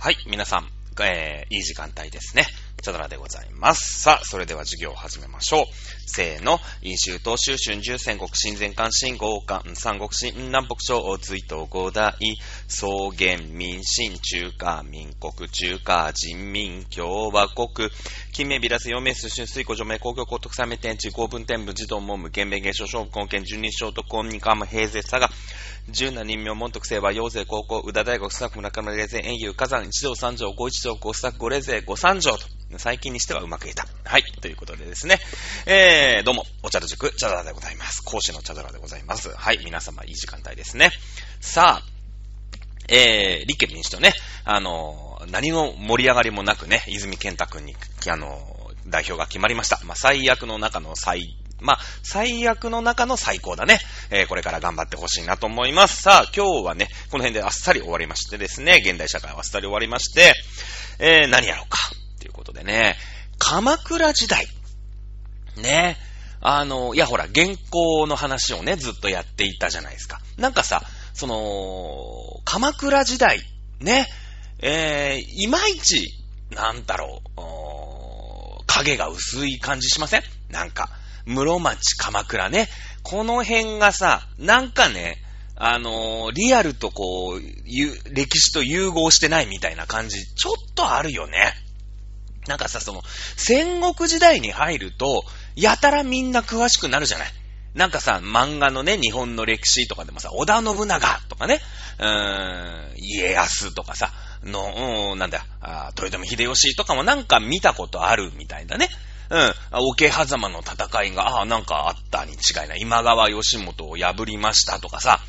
はい、皆さん、えー、いい時間帯ですね。チャドラでございます。さあ、それでは授業を始めましょう。せーの、飲酒、東州、春秋、戦国、新前関、新豪関、三国、新南北朝、隋東、五代、草原、民進、中華、民国、中華、人民、共和国、金名、ビラス、陽明、水春、水庫、除名、公共、高徳、三名、天地、公文、天部、児童、文部、原弁、芸商、勝負、根検、十人称と、公認、官務、平勢、佐賀、十七人名、門徳、清和、陽勢、高校、宇田大学、スタッフ、村上、霊勢、遠遊、火山、一条、三条、五一条、五スタッフ、五霊勢、五三条と、最近にしてはうまくいった。はい。ということでですね。えー、どうも、お茶の塾、チャドラでございます。講師のチャドラでございます。はい。皆様、いい時間帯ですね。さあ、えー、立憲民主党ね、あのー、何の盛り上がりもなくね、泉健太君に、あのー、代表が決まりました。まあ、最悪の中の最、まあ、最悪の中の最高だね。えー、これから頑張ってほしいなと思います。さあ、今日はね、この辺であっさり終わりましてですね、現代社会はあっさり終わりまして、えー、何やろうか。ということでね、鎌倉時代。ね。あの、いやほら、原稿の話をね、ずっとやっていたじゃないですか。なんかさ、その、鎌倉時代、ね、えー、いまいち、なんだろう、影が薄い感じしません？なんか、室町鎌倉ね。この辺がさ、なんかね、あのー、リアルとこう、歴史と融合してないみたいな感じ、ちょっとあるよね。なんかさ、その、戦国時代に入ると、やたらみんな詳しくなるじゃない。なんかさ、漫画のね、日本の歴史とかでもさ、織田信長とかね、うーん、家康とかさ、の、うん、なんだ、豊臣秀吉とかもなんか見たことあるみたいだね。うん。桶狭間の戦いが、ああ、なんかあったに違いない。今川義元を破りましたとかさ、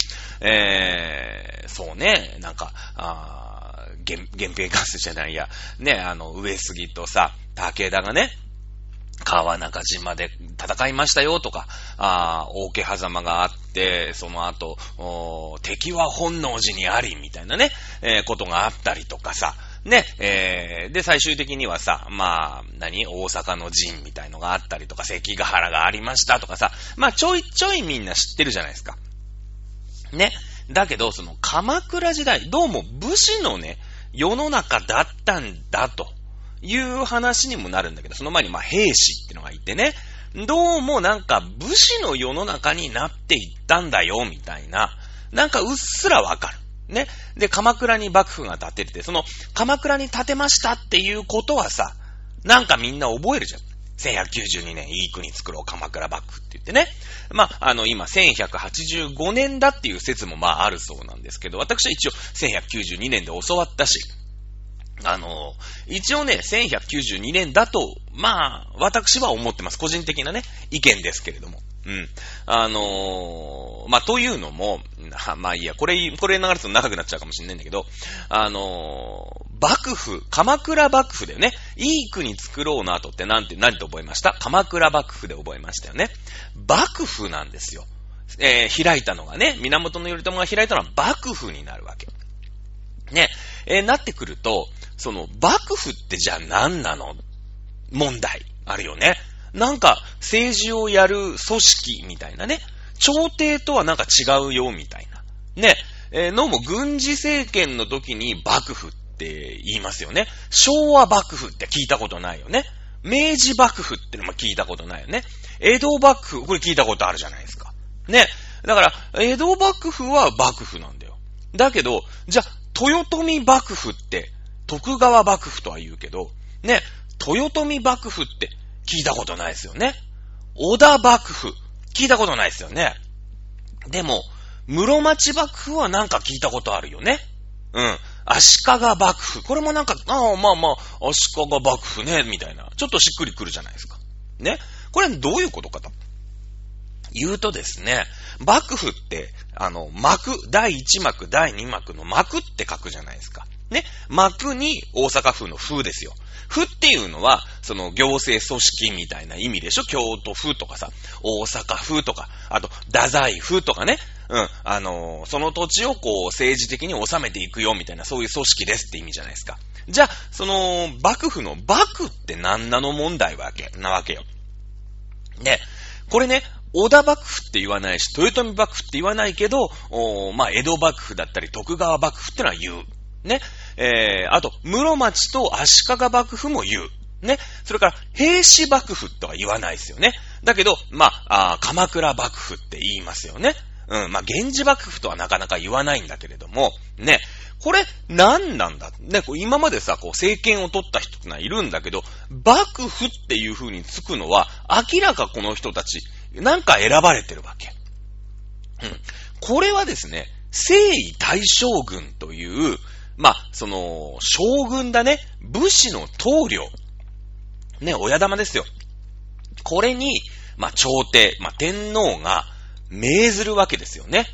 えー、そうね、なんか、あ源源平合戦じゃないや、ね、あの、上杉とさ、武田がね、川中島で戦いましたよとか、あ大家狭間があって、その後、敵は本能寺にあり、みたいなね、えー、ことがあったりとかさ、ね、えー、で、最終的にはさ、まあ、何？大阪の陣みたいのがあったりとか、関ヶ原がありましたとかさ、まあ、ちょいちょいみんな知ってるじゃないですか。ね。だけど、その、鎌倉時代、どうも武士のね、世の中だったんだという話にもなるんだけど、その前にまあ兵士ってのがいてね、どうもなんか武士の世の中になっていったんだよ、みたいな、なんかうっすらわかる。ね。で、鎌倉に幕府が建てて、その鎌倉に建てましたっていうことはさ、なんかみんな覚えるじゃん。1192年、いい国作ろう、鎌倉幕府って言ってね。まあ、あの、今、1185年だっていう説もまああるそうなんですけど、私は一応1192年で教わったし、あの、一応ね、1192年だと、まあ、私は思ってます。個人的なね、意見ですけれども。うん。あのー、まあ、というのも、まあいいや、これ、これ流れると長くなっちゃうかもしれないんだけど、あのー、幕府、鎌倉幕府でね、いい国作ろうの後ってなんて、何と覚えました？鎌倉幕府で覚えましたよね。幕府なんですよ。えー、開いたのがね、源頼朝が開いたのは幕府になるわけ。ね、えー、なってくると、その、幕府ってじゃあ何なの？問題あるよね。なんか、政治をやる組織みたいなね。朝廷とはなんか違うよ、みたいな。ね。えー、のも軍事政権の時に幕府って言いますよね。昭和幕府って聞いたことないよね。明治幕府ってのも聞いたことないよね。江戸幕府、これ聞いたことあるじゃないですか。ね。だから、江戸幕府は幕府なんだよ。だけど、じゃあ、豊臣幕府って、徳川幕府とは言うけど、ね、豊臣幕府って聞いたことないですよね。織田幕府、聞いたことないですよね。でも、室町幕府はなんか聞いたことあるよね。うん。足利幕府。これもなんか、ああ、まあまあ、足利幕府ね、みたいな。ちょっとしっくりくるじゃないですか。ね。これどういうことかと。言うとですね、幕府って、あの、幕、第1幕、第2幕の幕って書くじゃないですか。ね。幕に大阪府の府ですよ。府っていうのは、その行政組織みたいな意味でしょ？京都府とかさ、大阪府とか、あと、太宰府とかね。うん。あのー、その土地をこう、政治的に収めていくよみたいな、そういう組織ですって意味じゃないですか。じゃあ、その、幕府の幕って何なの問題わけ、なわけよ。で、これね、織田幕府って言わないし、豊臣幕府って言わないけど、おまあ、江戸幕府だったり、徳川幕府ってのは言う。ね。えー、あと、室町と足利幕府も言う。ね。それから、平氏幕府とは言わないですよね。だけど、まあ、あ鎌倉幕府って言いますよね。うん、まあ、源氏幕府とはなかなか言わないんだけれども、ね。これ、何なんだ？ね、こう今までさ、こう、政権を取った人ってのはいるんだけど、幕府っていう風につくのは、明らかこの人たち、なんか選ばれてるわけ。うん。これはですね、征夷大将軍という、まあ、その、将軍だね、武士の棟梁。ね、親玉ですよ。これに、まあ、朝廷、まあ、天皇が命ずるわけですよね。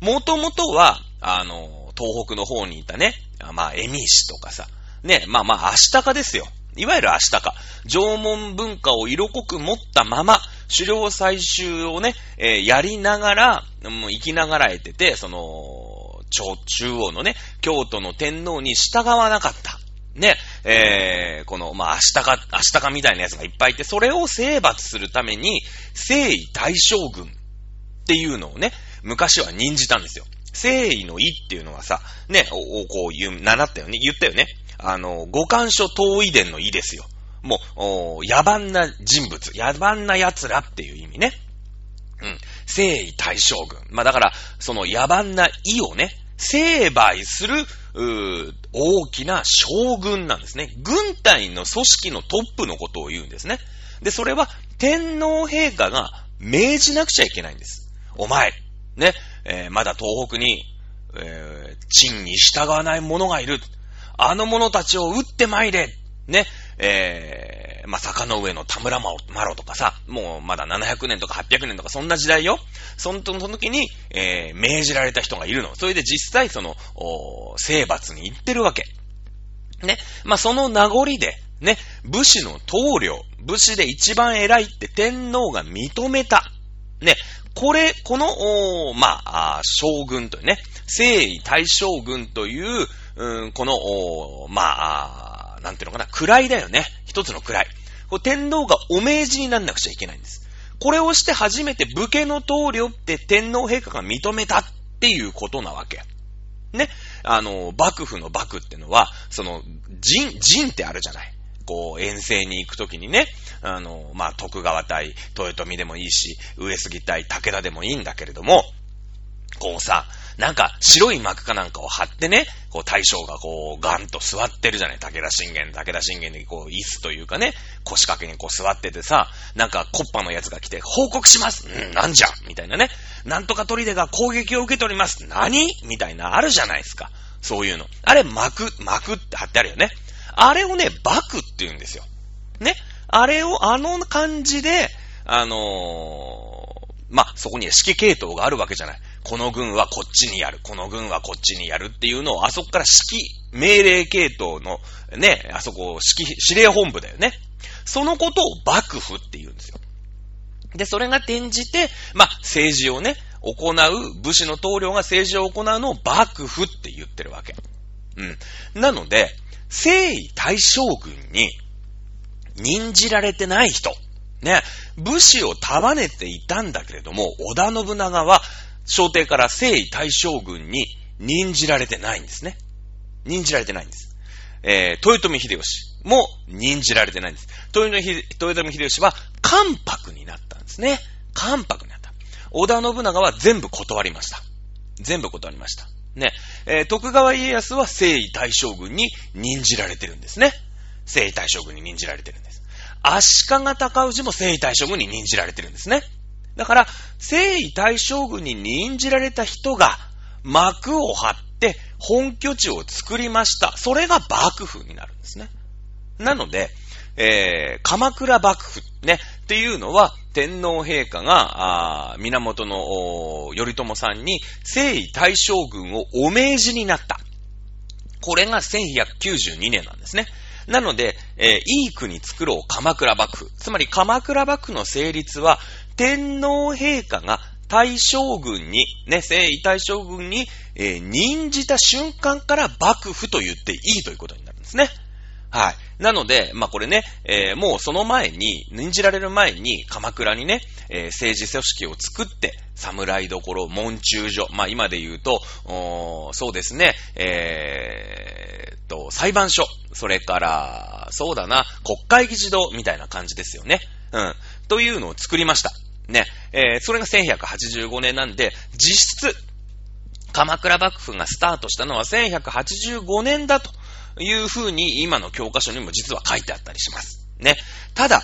もともとは、あの、東北の方にいたね、まあ、エミ氏とかさ、ね、まあまあ、アシタカですよ。いわゆるアシタカ。縄文文化を色濃く持ったまま、狩猟採集をね、えー、やりながら、もう生きながらえてて、その、中央のね、京都の天皇に従わなかった。ね、えー、この、まあ、アシタカ、アシタカみたいなやつがいっぱいいて、それを征伐するために、征夷大将軍っていうのをね、昔は任じたんですよ。征夷の夷っていうのはさ、ね、お、おこう言う、習ったよね、言ったよね。あの、五感書東夷伝の夷ですよ。もう、野蛮な人物、野蛮な奴らっていう意味ね。うん。征夷大将軍。まあだから、その野蛮な夷をね、成敗する、大きな将軍なんですね。軍隊の組織のトップのことを言うんですね。で、それは天皇陛下が命じなくちゃいけないんです。お前、ね、えー、まだ東北に、えー、陳に従わない者がいる。あの者たちを撃って参れ。ね、えー、まあ、坂の上の田村麻呂とかさ、もうまだ700年とか800年とかそんな時代よ。その時に、えー、命じられた人がいるの。それで実際その、お征伐に行ってるわけ。ね。まあ、その名残で、ね、武士の棟梁、武士で一番偉いって天皇が認めた。ね、これ、この、おまあ、将軍というね、征夷大将軍という、うん、この、まあ、なんていうのかな、位だよね。一つの位。こう天皇がお命じになんなくちゃいけないんです。これをして初めて武家の棟梁って天皇陛下が認めたっていうことなわけ。ね。あの、幕府の幕ってのは、その、陣、陣ってあるじゃない。こう、遠征に行くときにね、あの、まあ、徳川対豊臣でもいいし、上杉対武田でもいいんだけれども、こうさ、なんか白い幕かなんかを貼ってね、こう大将がこうガンと座ってるじゃない。武田信玄、武田信玄にこう椅子というかね、腰掛けにこう座っててさ、なんかコッパのやつが来て、報告しますうん、なんじゃみたいなね。なんとか砦が攻撃を受けております何？みたいなあるじゃないですか。そういうの。あれ幕、幕って貼ってあるよね。あれをね、幕って言うんですよ。ね。あれをあの感じで、あのー、まあ、そこに指揮系統があるわけじゃない。この軍はこっちにやる、この軍はこっちにやるっていうのを、あそこから指揮、命令系統の、ね、あそこ、指揮、司令本部だよね。そのことを幕府って言うんですよ。で、それが転じて、まあ、政治をね、行う、武士の棟梁が政治を行うのを幕府って言ってるわけ。うん。なので、征夷大将軍に任じられてない人、ね、武士を束ねていたんだけれども、織田信長は朝廷から征夷大将軍に任じられてないんですね。任じられてないんです。えー、豊臣秀吉も任じられてないんです。豊臣秀吉は関白になったんですね。関白になった。織田信長は全部断りました。全部断りました。ね。えー、徳川家康は征夷大将軍に任じられてるんですね。征夷大将軍に任じられてるんです。足利尊氏も征夷大将軍に任じられてるんですね。だから、征夷大将軍に任じられた人が幕を張って本拠地を作りました。それが幕府になるんですね。なので、えー、鎌倉幕府ね、っていうのは、天皇陛下が、源の頼朝さんに、征夷大将軍をお命じになった。これが1192年なんですね。なので、えー、いい国作ろう鎌倉幕府。つまり鎌倉幕府の成立は、天皇陛下が大将軍に、ね、征夷大将軍に、えー、任じた瞬間から幕府と言っていいということになるんですね。はい。なので、まあ、これね、えー、もうその前に、任じられる前に、鎌倉にね、えー、政治組織を作って、侍どころ、門中所、まあ、今で言うと、そうですね、えー、と、裁判所、それから、そうだな、国会議事堂みたいな感じですよね。うん。というのを作りました。ね。えー、それが1185年なんで、実質、鎌倉幕府がスタートしたのは1185年だというふうに今の教科書にも実は書いてあったりします。ね。ただ、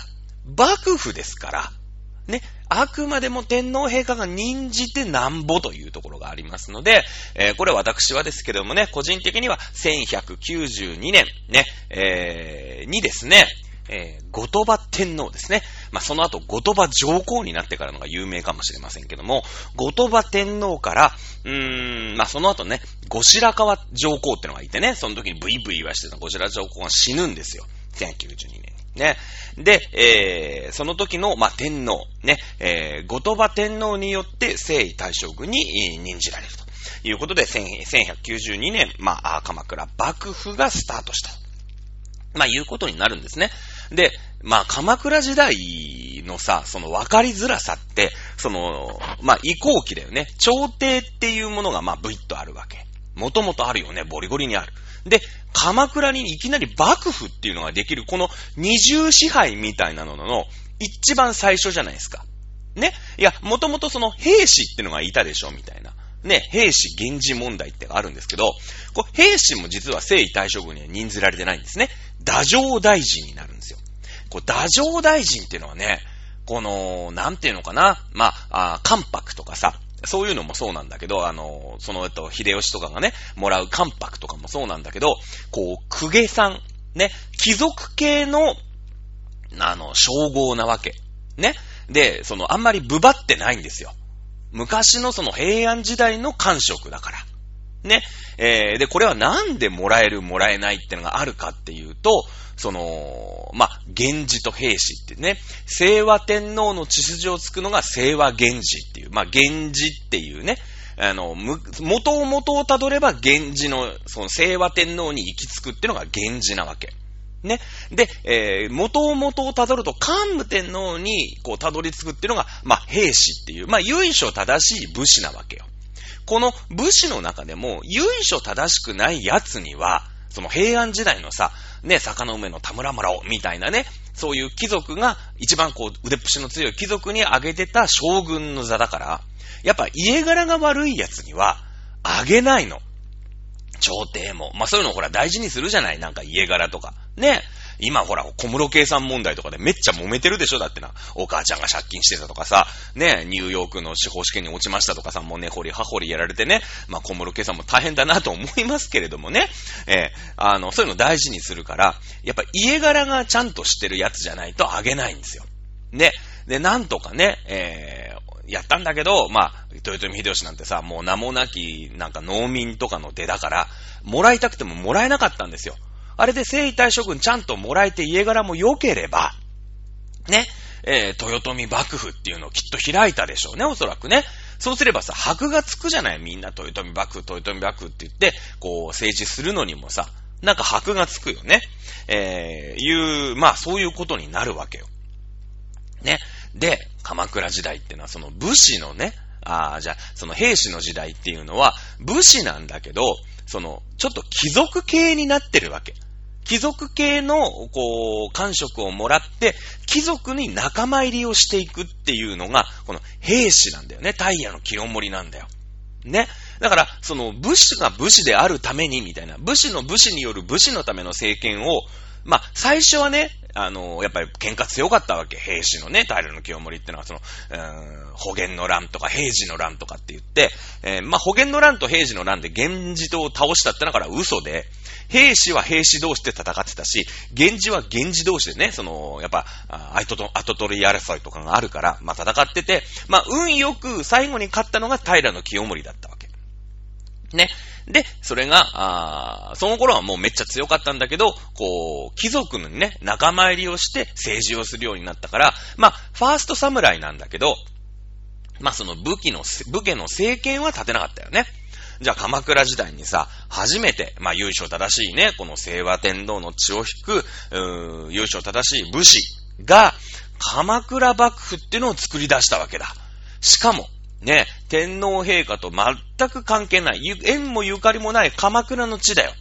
幕府ですから、ね、あくまでも天皇陛下が任じてなんぼというところがありますので、えー、これ私はですけどもね、個人的には1192年、ね、えー、にですね、えー、後鳥羽天皇ですね。まあ、その後、後鳥羽上皇になってからのが有名かもしれませんけども、後鳥羽天皇から、うーん、まあ、その後ね、後白河上皇ってのがいてね、その時にブイブイ言わしてた後白河上皇が死ぬんですよ。1192年。ね。で、えー、その時の、まあ、天皇、ね、えー、後鳥羽天皇によって征夷大将軍に任じられるということで、1192年、まあ、鎌倉幕府がスタートした。まあ、いうことになるんですね。で、まあ、鎌倉時代のさ、その分かりづらさって、その、まあ、移行期だよね。朝廷っていうものが、まあ、ブイッとあるわけ。もともとあるよね。ボリボリにある。で、鎌倉にいきなり幕府っていうのができる、この二重支配みたいなのの、一番最初じゃないですか。ね？いや、もともとその兵士っていうのがいたでしょ、みたいな。ね、兵士源氏問題ってあるんですけど、こ兵士も実は征夷大将軍には任ずられてないんですね。打上大臣になるんですよ。こう、打上大臣っていうのはね、この、なんていうのかな、まあ、あ関白とかさ、そういうのもそうなんだけど、あの、その、えっと、秀吉とかがね、もらう関白とかもそうなんだけど、こう、公家さん、ね、貴族系の、あの、称号なわけ。ね。で、その、あんまりブバってないんですよ。昔のその平安時代の官職だから。ね。えー、で、これはなんでもらえる、もらえないってのがあるかっていうと、その、まあ、源氏と平氏ってね、清和天皇の血筋をつくのが清和源氏っていう、まあ、源氏っていうね、あの、む、元を元をたどれば源氏の、その清和天皇に行き着くっていうのが源氏なわけ。ね。で、えー、元を元をたどると、桓武天皇に、こう、たどり着くっていうのが、まあ、兵士っていう、まあ、由緒正しい武士なわけよ。この武士の中でも、由緒正しくない奴には、その平安時代のさ、ね、坂の上の田村村を、みたいなね、そういう貴族が、一番こう、腕っぷしの強い貴族にあげてた将軍の座だから、やっぱ家柄が悪い奴には、あげないの。朝廷も。まあ、そういうのほら大事にするじゃないなんか家柄とか。ね。今ほら、小室圭さん問題とかでめっちゃ揉めてるでしょだってな。お母ちゃんが借金してたとかさ、ね、ニューヨークの司法試験に落ちましたとかさ、もうね、ほりはほりやられてね、まあ小室圭さんも大変だなと思いますけれどもね、えー、あの、そういうの大事にするから、やっぱ家柄がちゃんとしてるやつじゃないとあげないんですよ。ね。で、なんとかね、えー、やったんだけど、まあ、豊臣秀吉なんてさ、もう名もなき、なんか農民とかの出だから、もらいたくてももらえなかったんですよ。あれで征夷大将軍ちゃんともらえて家柄も良ければ、ね、えー、豊臣幕府っていうのをきっと開いたでしょうね、おそらくね。そうすればさ、箔がつくじゃないみんな豊臣幕府、豊臣幕府って言って、こう、政治するのにもさ、なんか箔がつくよね。えー、いう、まあそういうことになるわけよ。ね。で、鎌倉時代ってのはその武士のね、ああ、じゃあ、その兵士の時代っていうのは、武士なんだけど、その、ちょっと貴族系になってるわけ。貴族系の、こう、感触をもらって、貴族に仲間入りをしていくっていうのが、この兵士なんだよね。タイヤの清盛なんだよ。ね。だから、その武士が武士であるために、みたいな、武士の武士による武士のための政権を、まあ、最初はね、あの、やっぱり喧嘩強かったわけ。兵士のね、平の清盛ってのは、その、うーん、保元の乱とか平治の乱とかって言って、えー、まあ、保元の乱と平治の乱で源氏党を倒したってのから嘘で、兵士は兵士同士で戦ってたし、源氏は源氏同士でね、その、やっぱ、後と、後取り争いとかがあるから、まあ、戦ってて、まあ、運よく最後に勝ったのが平の清盛だったわけ。ね。で、それが、あその頃はもうめっちゃ強かったんだけど、こう、貴族のね、仲間入りをして政治をするようになったから、まあ、ファースト侍なんだけど、まあ、その武器の、武家の政権は立てなかったよね。じゃあ鎌倉時代にさ、初めて、まあ、優勝正しいね、この清和天皇の血を引く、うー優勝正しい武士が、鎌倉幕府っていうのを作り出したわけだ。しかも、ね、天皇陛下と全く関係ない、縁もゆかりもない鎌倉の地だよ。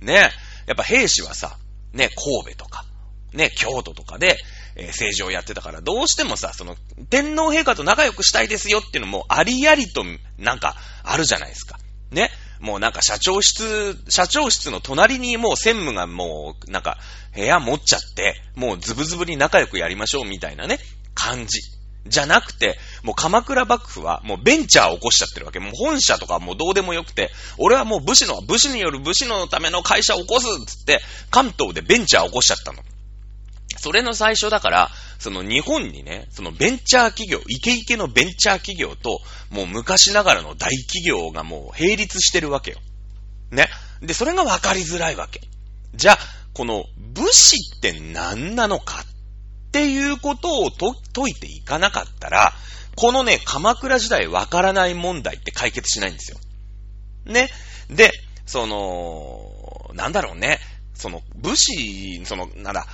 ね、やっぱ兵士はさ、ね、神戸とか、ね、京都とかで、えー、政治をやってたから、どうしてもさ、その、天皇陛下と仲良くしたいですよっていうのも、ありありと、なんか、あるじゃないですか。ね。もうなんか社長室、社長室の隣にもう専務がもう、なんか、部屋持っちゃって、もうズブズブに仲良くやりましょうみたいなね、感じ。じゃなくて、もう鎌倉幕府はもうベンチャーを起こしちゃってるわけ。もう本社とかもうどうでもよくて、俺はもう武士の、武士による武士のための会社を起こすっつって、関東でベンチャーを起こしちゃったの。それの最初だから、その日本にね、そのベンチャー企業、イケイケのベンチャー企業と、もう昔ながらの大企業がもう並立してるわけよ。ね。で、それが分かりづらいわけ。じゃあ、この武士って何なのかっていうことをと解いていかなかったら、このね、鎌倉時代わからない問題って解決しないんですよ。ね。で、その、なんだろうね。その、武士、その、なんだ、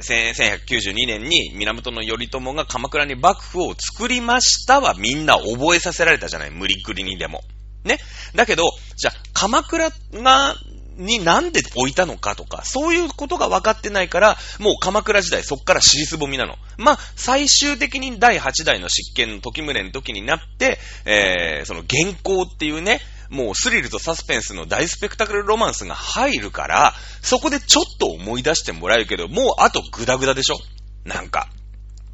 1192年に源頼朝が鎌倉に幕府を作りましたはみんな覚えさせられたじゃない無理くりにでも。ね。だけど、じゃあ、鎌倉が、になんで置いたのかとか、そういうことが分かってないから、もう鎌倉時代そっから尻すぼみなの。まあ、最終的に第8代の執権の時宗の時になって、えー、その原稿っていうね、もうスリルとサスペンスの大スペクタクルロマンスが入るから、そこでちょっと思い出してもらえるけど、もうあとグダグダでしょ？なんか。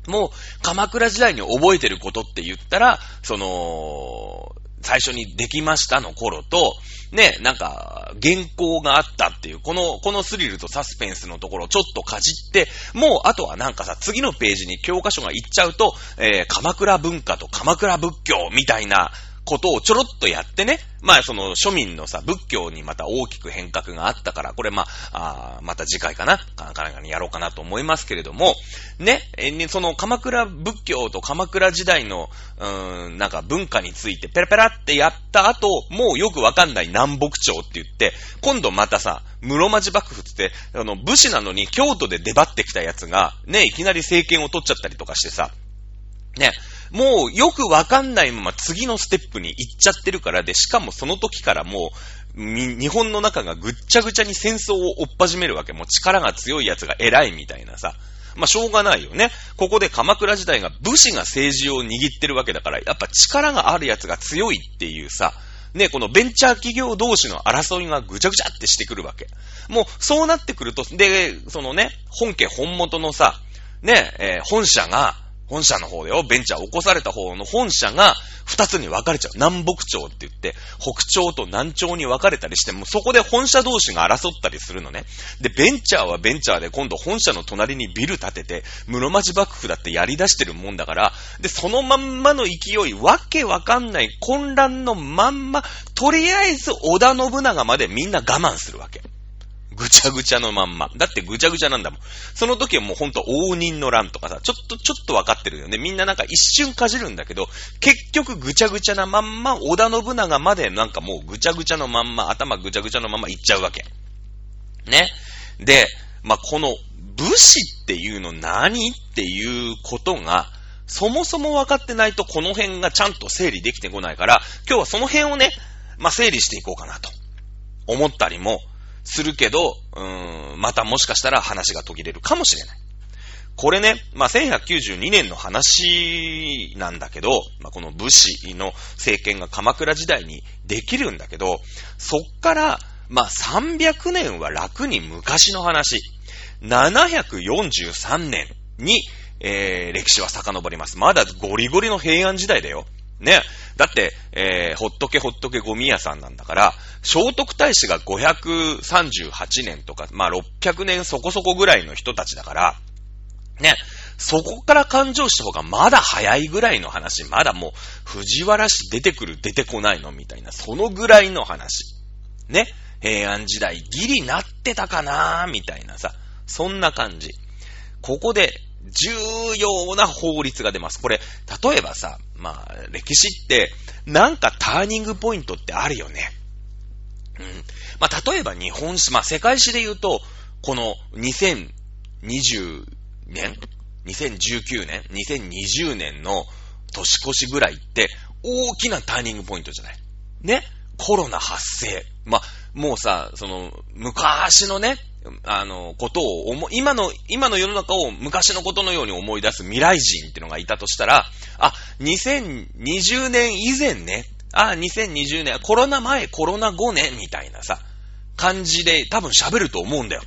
もう、鎌倉時代に覚えてることって言ったら、その、最初にできましたの頃と、ね、なんか、原稿があったっていう、この、このスリルとサスペンスのところをちょっとかじって、もうあとはなんかさ、次のページに教科書が行っちゃうと、えー、鎌倉文化と鎌倉仏教みたいな、ことをちょろっとやってね、まあその庶民のさ、仏教にまた大きく変革があったから、これまあ、あまた次回かな、かなかにやろうかなと思いますけれども、ね、その鎌倉仏教と鎌倉時代の、うーん、なんか文化についてペラペラってやった後、もうよくわかんない南北朝って言って、今度またさ、室町幕府って、あの、武士なのに京都で出張ってきたやつが、ね、いきなり政権を取っちゃったりとかしてさ、ね、もうよくわかんないまま次のステップに行っちゃってるからで、しかもその時からもう、日本の中がぐっちゃぐちゃに戦争を追っ始めるわけ。もう力が強い奴が偉いみたいなさ。まあ、しょうがないよね。ここで鎌倉時代が武士が政治を握ってるわけだから、やっぱ力がある奴が強いっていうさ、ね、このベンチャー企業同士の争いがぐちゃぐちゃってしてくるわけ。もう、そうなってくると、で、そのね、本家本元のさ、ね、えー、本社が、本社の方でよ、ベンチャー起こされた方の本社が二つに分かれちゃう。南北朝って言って、北朝と南朝に分かれたりして、もそこで本社同士が争ったりするのね。で、ベンチャーはベンチャーで今度本社の隣にビル建てて、室町幕府だってやり出してるもんだから、で、そのまんまの勢い、わけわかんない混乱のまんま、とりあえず織田信長までみんな我慢するわけ。ぐちゃぐちゃのまんま。だってぐちゃぐちゃなんだもん。その時はもうほんと応仁の乱とかさ、ちょっと、ちょっとわかってるよね。みんななんか一瞬かじるんだけど、結局ぐちゃぐちゃなまんま、織田信長までなんかもうぐちゃぐちゃのまんま、頭ぐちゃぐちゃのまんまいっちゃうわけ。ね。で、まあ、この武士っていうの何っていうことが、そもそも分かってないとこの辺がちゃんと整理できてこないから、今日はその辺をね、まあ、整理していこうかなと思ったりもするけど、うーん、またもしかしたら話が途切れるかもしれない。これね、まあ、1192年の話なんだけど、まあ、この武士の政権が鎌倉時代にできるんだけど、そっから、まあ、300年は楽に昔の話。743年に、えー、歴史は遡ります。まだゴリゴリの平安時代だよ。ね。だって、えー、ほっとけほっとけゴミ屋さんなんだから、聖徳太子が538年とか、まあ600年そこそこぐらいの人たちだから、ね、そこから勘定した方がまだ早いぐらいの話、まだもう藤原氏出てくる出てこないのみたいな、そのぐらいの話。ね、平安時代ギリなってたかなみたいなさ、そんな感じ。ここで重要な法律が出ます。これ、例えばさ、まあ、歴史って、なんかターニングポイントってあるよね。うん。まあ、例えば日本史、まあ、世界史で言うと、この2020年 ?2019 年 ?2020 年の年越しぐらいって、大きなターニングポイントじゃない。ねコロナ発生。まあ、もうさ、その、昔のね、あの、ことを思、今の、今の世の中を昔のことのように思い出す未来人っていうのがいたとしたら、あ、2020年以前ね、あ、2020年、コロナ前、コロナ後ね、みたいなさ、感じで多分喋ると思うんだよ。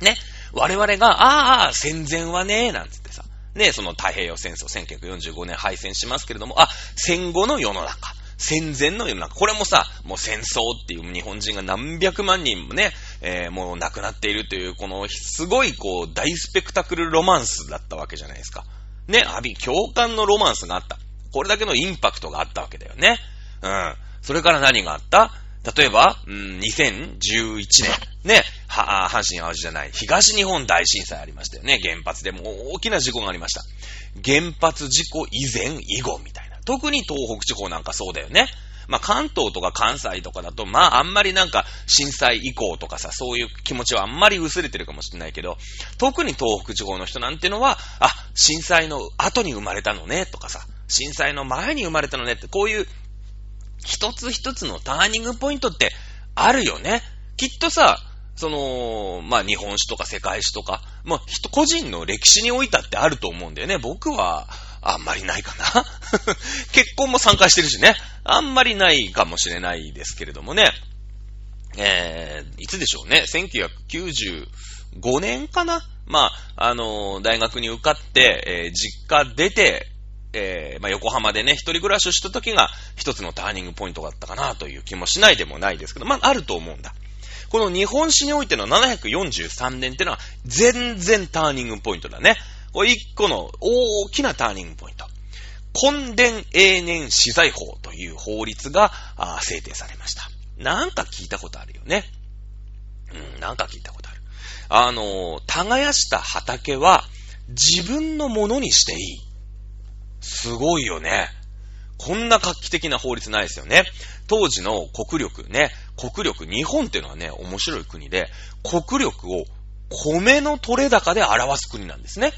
ね。我々が、ああ、戦前はね、なんつってさ、ね、その太平洋戦争、1945年敗戦しますけれども、あ、戦後の世の中。戦前の世の中。これもさ、もう戦争っていう日本人が何百万人もね、えー、もう亡くなっているという、この、すごいこう、大スペクタクルロマンスだったわけじゃないですか。ね、阿ビ、共感のロマンスがあった。これだけのインパクトがあったわけだよね。うん。それから何があった？例えば、うん、2011年、ね、は、阪神淡路じゃない、東日本大震災ありましたよね。原発でも大きな事故がありました。原発事故以前、以後みたいな。特に東北地方なんかそうだよね。まあ、関東とか関西とかだと、まあ、あんまりなんか、震災以降とかさ、そういう気持ちはあんまり薄れてるかもしれないけど、特に東北地方の人なんてのは、あ、震災の後に生まれたのね、とかさ、震災の前に生まれたのねって、こういう一つ一つのターニングポイントってあるよね。きっとさ、その、まあ、日本史とか世界史とか、まあ、人、個人の歴史においたってあると思うんだよね。僕は、あんまりないかな。結婚も参加してるしね。あんまりないかもしれないですけれどもね。えー、いつでしょうね。1995年かなまあ、あのー、大学に受かって、えー、実家出て、えー、まあ、横浜でね、一人暮らしをした時が一つのターニングポイントだったかなという気もしないでもないですけど、まあ、あると思うんだ。この日本史においての743年ってのは全然ターニングポイントだね。これ一個の大きなターニングポイント。根伝永年資材法という法律が制定されました。なんか聞いたことあるよね。うん、なんか聞いたことある。あの、耕した畑は自分のものにしていい。すごいよね。こんな画期的な法律ないですよね。当時の国力ね、国力、日本っていうのはね、面白い国で、国力を米の取れ高で表す国なんですね。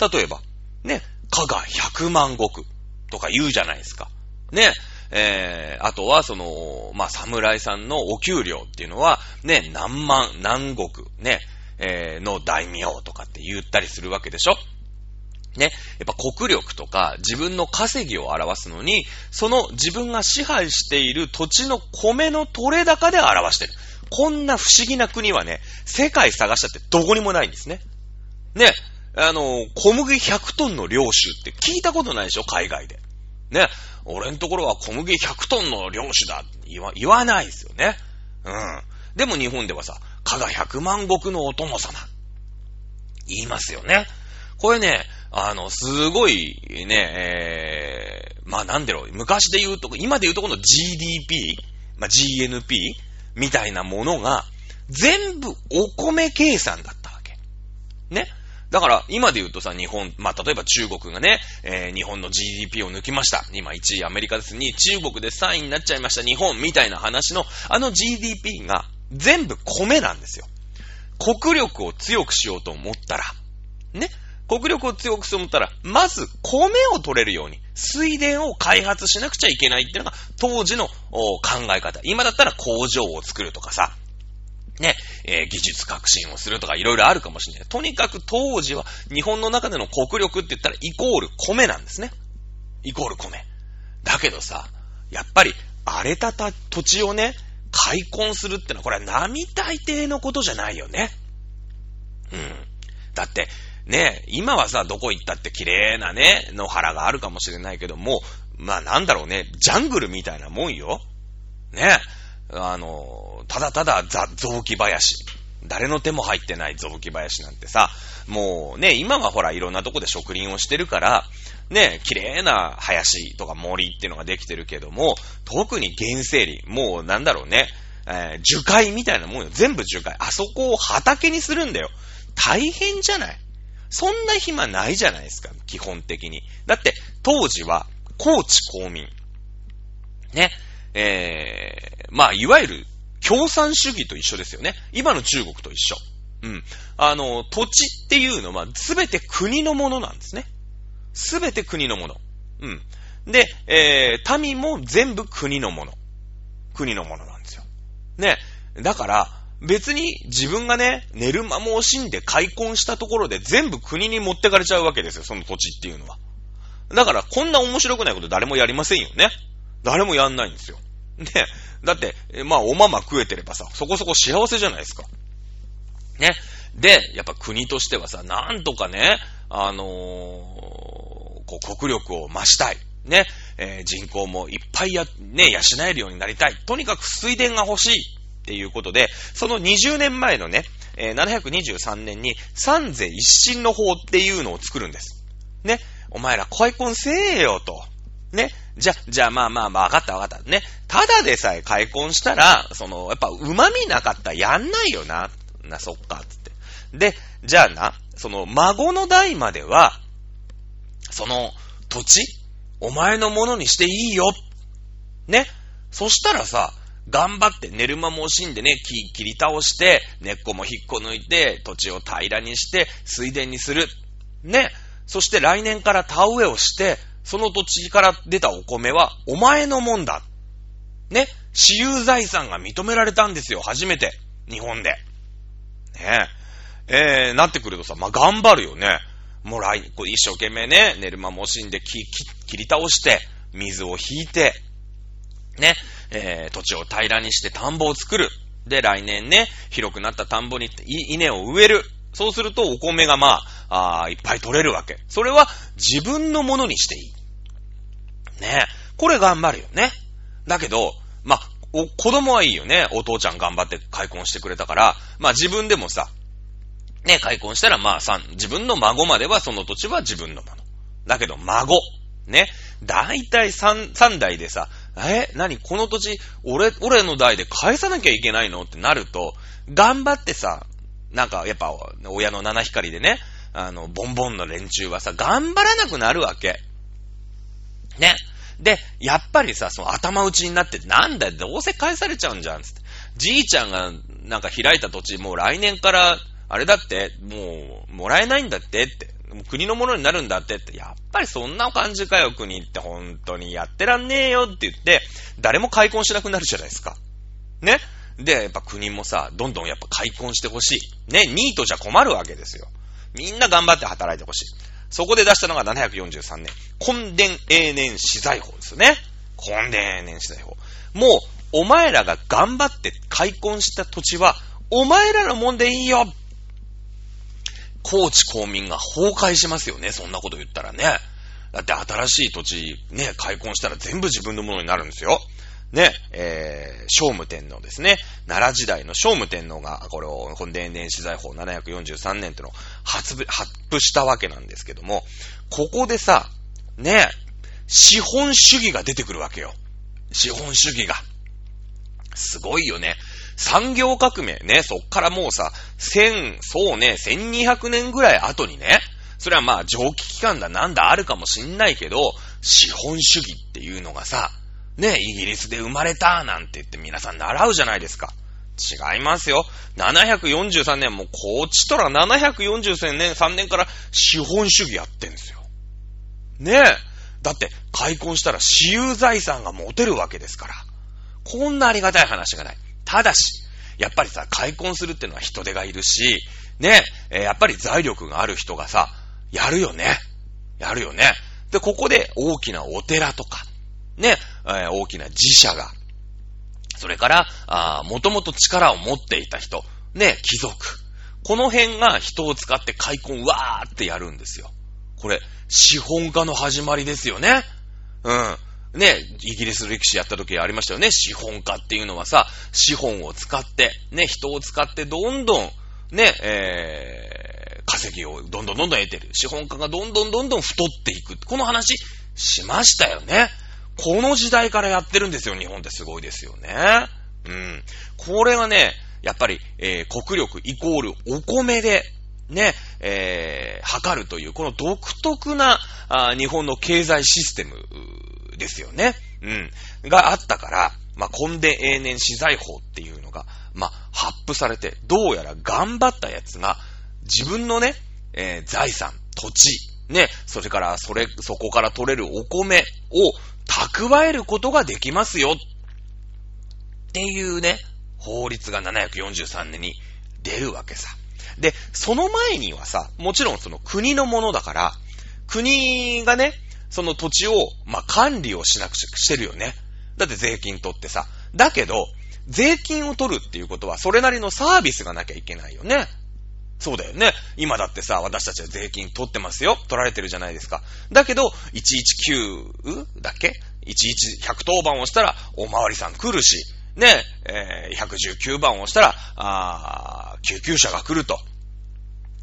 例えば、ね、加賀百万石とか言うじゃないですか。ね、えー、あとはその、まあ、侍さんのお給料っていうのは、ね、何万、何国、ね、えー、の大名とかって言ったりするわけでしょね、やっぱ国力とか自分の稼ぎを表すのに、その自分が支配している土地の米の取れ高で表してる。こんな不思議な国はね、世界探したってどこにもないんですね。ね、あの、小麦100トンの領主って聞いたことないでしょ？海外で。ね、俺のところは小麦100トンの領主だって言わ言わないですよね。うん。でも日本ではさ、加賀100万石のお殿様。言いますよね。これね、あの、すごいね、えー、まあなんだろう、昔で言うと、今で言うとこの GDP、まあ GNP みたいなものが、全部お米計算だったわけ。ね。だから、今で言うとさ、日本、まあ、例えば中国がね、えー、日本の GDP を抜きました。今1位アメリカですに、中国で3位になっちゃいました、日本みたいな話の、あの GDP が全部米なんですよ。国力を強くしようと思ったら、ね、国力を強くすると思ったら、まず米を取れるように、水田を開発しなくちゃいけないっていうのが当時の考え方。今だったら工場を作るとかさ、ね、えー、技術革新をするとかいろいろあるかもしれない。とにかく当時は日本の中での国力って言ったらイコール米なんですね。イコール米。だけどさ、やっぱり荒れた土地をね、開墾するってのはこれは並大抵のことじゃないよね。うん。だって、ね、今はさ、どこ行ったって綺麗なね、野原があるかもしれないけども、まあなんだろうね、ジャングルみたいなもんよ。ね。あの、ただただザ雑木林。誰の手も入ってない雑木林なんてさ、もうね、今はほらいろんなとこで植林をしてるから、ね、綺麗な林とか森っていうのができてるけども、特に原生林、もうなんだろうね、えー、樹海みたいなもんよ。全部樹海。あそこを畑にするんだよ。大変じゃない？そんな暇ないじゃないですか、基本的に。だって、当時は、高知公民。ね。えー、まあ、いわゆる、共産主義と一緒ですよね。今の中国と一緒。うん。あの、土地っていうのは、すべて国のものなんですね。すべて国のもの。うん。で、えー、民も全部国のもの。国のものなんですよ。ね。だから、別に自分がね、寝る間も惜しんで開墾したところで全部国に持ってかれちゃうわけですよ、その土地っていうのは。だから、こんな面白くないこと誰もやりませんよね。誰もやんないんですよ。ね。だって、まあ、おまま食えてればさ、そこそこ幸せじゃないですか。ね。で、やっぱ国としてはさ、なんとかね、あのー、こう、国力を増したい。ね。えー、人口もいっぱいや、ね、養えるようになりたい。とにかく水田が欲しい。っていうことで、その20年前のね、えー、723年に三税一新の法っていうのを作るんです。ね。お前ら開墾せえよと。ね。じゃ、じゃあまあまあまあ、わかったわかった。ね。ただでさえ開墾したら、その、やっぱ旨味なかったらやんないよな。な、そっか、つって。で、じゃあな、その、孫の代までは、その、土地、お前のものにしていいよ。ね。そしたらさ、頑張って寝る間も惜しんでね、木切り倒して、根っこも引っこ抜いて、土地を平らにして、水田にする。ね。そして来年から田植えをして、その土地から出たお米はお前のもんだ。ね？私有財産が認められたんですよ、初めて。日本で。ね？え。えー、なってくるとさ、まあ、頑張るよね。もう来、こう一生懸命ね、寝る間も惜しんで、切り倒して、水を引いて、ね？えー、土地を平らにして田んぼを作る。で、来年ね、広くなった田んぼに稲を植える。そうするとお米がまあ、あいっぱい取れるわけ。それは自分のものにしていい。ねこれ頑張るよね。だけど、まあ、お、子供はいいよね。お父ちゃん頑張って開墾してくれたから、まあ自分でもさ、ね、開墾したらまあさ、自分の孫まではその土地は自分のもの。だけど孫、ね、だいたい三、三代でさ、え何？この土地、俺、俺の代で返さなきゃいけないの？ってなると、頑張ってさ、なんかやっぱ、親の七光でね、あの、ボンボンの連中はさ、頑張らなくなるわけ。ね。で、やっぱりさ、その頭打ちになって、なんだよ、どうせ返されちゃうんじゃん、つって。じいちゃんが、なんか開いた土地、もう来年から、あれだって、もう、もらえないんだってって。国のものになるんだってって、やっぱりそんな感じかよ、国って本当にやってらんねえよって言って、誰も開墾しなくなるじゃないですか。ねで、やっぱ国もさ、どんどんやっぱ開墾してほしい。ね、ニートじゃ困るわけですよ。みんな頑張って働いてほしい。そこで出したのが743年、根伝永年資材法ですよね。根伝永年資材法。もう、お前らが頑張って開墾した土地は、お前らのもんでいいよ高知公民が崩壊しますよね、そんなこと言ったらね。だって新しい土地、ね、開墾したら全部自分のものになるんですよ。ね、えー、聖武天皇ですね。奈良時代の聖武天皇が、これを、本伝伝資材法743年ってのを発布、発布したわけなんですけども、ここでさ、ね、資本主義が出てくるわけよ。資本主義が。すごいよね。産業革命ね、そっからもうさ、千、そうね、1200年ぐらい後にね、それはまあ蒸気機関だなんだあるかもしんないけど、資本主義っていうのがさ、ね、イギリスで生まれたなんて言って皆さん習うじゃないですか。違いますよ。743年、もうこっちとら743年、3年から資本主義やってんですよ。ねえ。だって、開墾したら私有財産が持てるわけですから。こんなありがたい話がない。ただし、やっぱりさ、開墾するってのは人手がいるし、ね、え、やっぱり財力がある人がさ、やるよね。やるよね。で、ここで大きなお寺とか、ね、えー、大きな寺社が、それから、あもともと力を持っていた人、ね、貴族。この辺が人を使って開墾わーってやるんですよ。これ、資本家の始まりですよね。うん。ね、イギリス歴史やった時ありましたよね。資本家っていうのはさ、資本を使って、ね、人を使ってどんどん、ね、えー、稼ぎをどんどんどんどん得てる。資本家がどんどんどんどん太っていく。この話しましたよね。この時代からやってるんですよ、日本ってすごいですよね。うん。これはね、やっぱり、えー、国力イコールお米で、ね、えー、測るという、この独特なあ日本の経済システムですよね。うん。があったから、まあ、根伝永年資材法っていうのが、まあ、発布されて、どうやら頑張ったやつが、自分のね、えー、財産、土地、ね、それから、それ、そこから取れるお米を蓄えることができますよ。っていうね、法律が743年に出るわけさ。で、その前にはさ、もちろんその国のものだから、国がね、その土地を、ま、管理をしなくちゃしてるよね。だって税金取ってさ。だけど、税金を取るっていうことは、それなりのサービスがなきゃいけないよね。そうだよね。今だってさ、私たちは税金取ってますよ。取られてるじゃないですか。だけど、119だっけ ?11110 番をしたら、おまわりさん来るし、ね、えー、119番をしたら、あ救急車が来ると。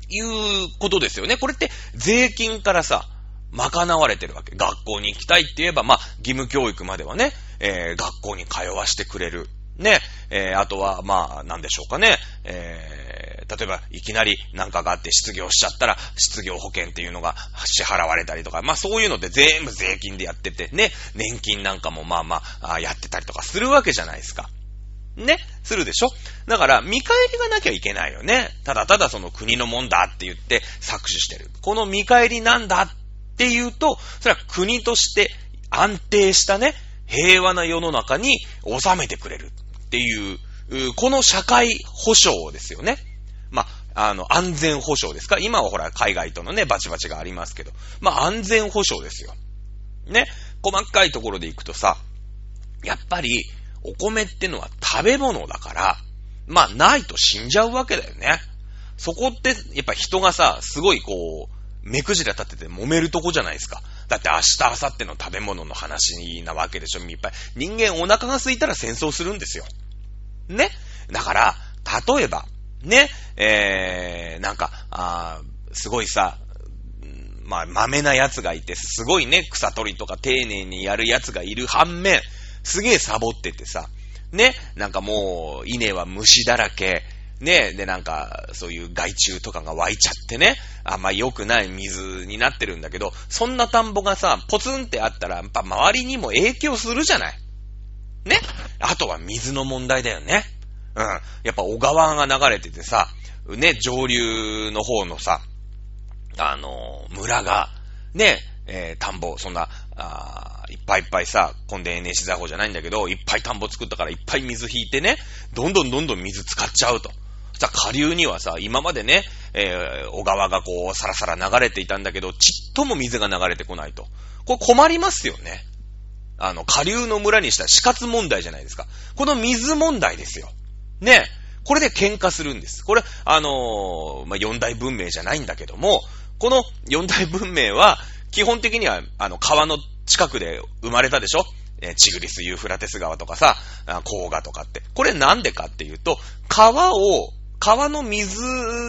いうことですよね。これって税金からさ、賄われてるわけ。学校に行きたいって言えば、まあ、義務教育まではね、えー、学校に通わしてくれる。ね、えー、あとは、まあ、なんでしょうかね、えー、例えば、いきなりなんかがあって失業しちゃったら、失業保険っていうのが支払われたりとか、まあそういうので全部税金でやってて、ね、年金なんかもまあまあ、やってたりとかするわけじゃないですか。ね、するでしょ？だから、見返りがなきゃいけないよね。ただただその国のもんだって言って搾取してる。この見返りなんだっていうと、それは国として安定したね、平和な世の中に収めてくれるっていう、この社会保障ですよね。まあ、あの、安全保障ですか？今はほら、海外とのね、バチバチがありますけど。まあ、安全保障ですよ。ね？細かいところで行くとさ、やっぱり、お米ってのは食べ物だから、まあ、ないと死んじゃうわけだよね。そこって、やっぱ人がさ、すごいこう、目くじら立てて揉めるとこじゃないですか。だって明日、明後日の食べ物の話なわけでしょ、いっぱい。人間お腹が空いたら戦争するんですよ。ね？だから、例えば、ね、えー、なんか、あすごいさ、まあ、豆な奴がいて、すごいね、草取りとか丁寧にやる奴がいる反面、すげえサボっててさ、ね、なんかもう、稲は虫だらけ、ね、でなんか、そういう害虫とかが湧いちゃってね、あんま良くない水になってるんだけど、そんな田んぼがさ、ポツンってあったら、やっぱ周りにも影響するじゃない？ね？あとは水の問題だよね。うん。やっぱ小川が流れててさ、ね、上流の方のさ、あの、村が、ね、えー、田んぼ、そんな、あいっぱいいっぱいさ、コンデネシザホじゃないんだけど、いっぱい田んぼ作ったからいっぱい水引いてね、どんどんどんどん水使っちゃうと。さ、下流にはさ、今までね、えー、小川がこう、さらさら流れていたんだけど、ちっとも水が流れてこないと。これ困りますよね。あの、下流の村にしたら死活問題じゃないですか。この水問題ですよ。ね。これで喧嘩するんです。これ、あのー、まあ、四大文明じゃないんだけども、この四大文明は、基本的には、あの、川の近くで生まれたでしょ？えチグリス、ユーフラテス川とかさ、黄河とかって。これなんでかっていうと、川を、川の水